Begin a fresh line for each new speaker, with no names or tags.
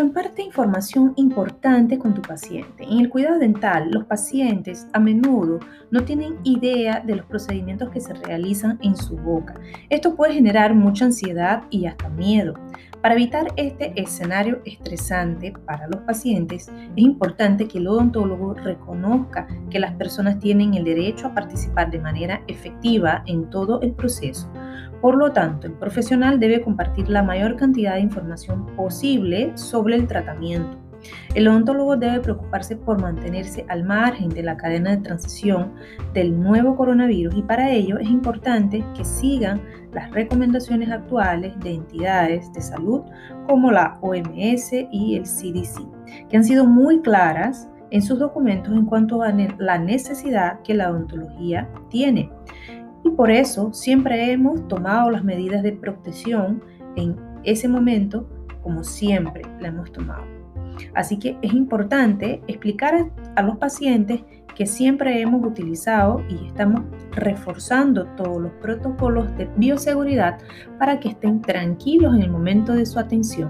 Comparte información importante con tu paciente. En el cuidado dental, los pacientes a menudo no tienen idea de los procedimientos que se realizan en su boca. Esto puede generar mucha ansiedad y hasta miedo. Para evitar este escenario estresante para los pacientes, es importante que el odontólogo reconozca que las personas tienen el derecho a participar de manera efectiva en todo el proceso. Por lo tanto, el profesional debe compartir la mayor cantidad de información posible sobre el tratamiento. El odontólogo debe preocuparse por mantenerse al margen de la cadena de transición del nuevo coronavirus y para ello es importante que sigan las recomendaciones actuales de entidades de salud como la OMS y el CDC, que han sido muy claras en sus documentos en cuanto a la necesidad que la odontología tiene. Y por eso siempre hemos tomado las medidas de protección en ese momento como siempre la hemos tomado. Así que es importante explicar a los pacientes que siempre hemos utilizado y estamos reforzando todos los protocolos de bioseguridad para que estén tranquilos en el momento de su atención.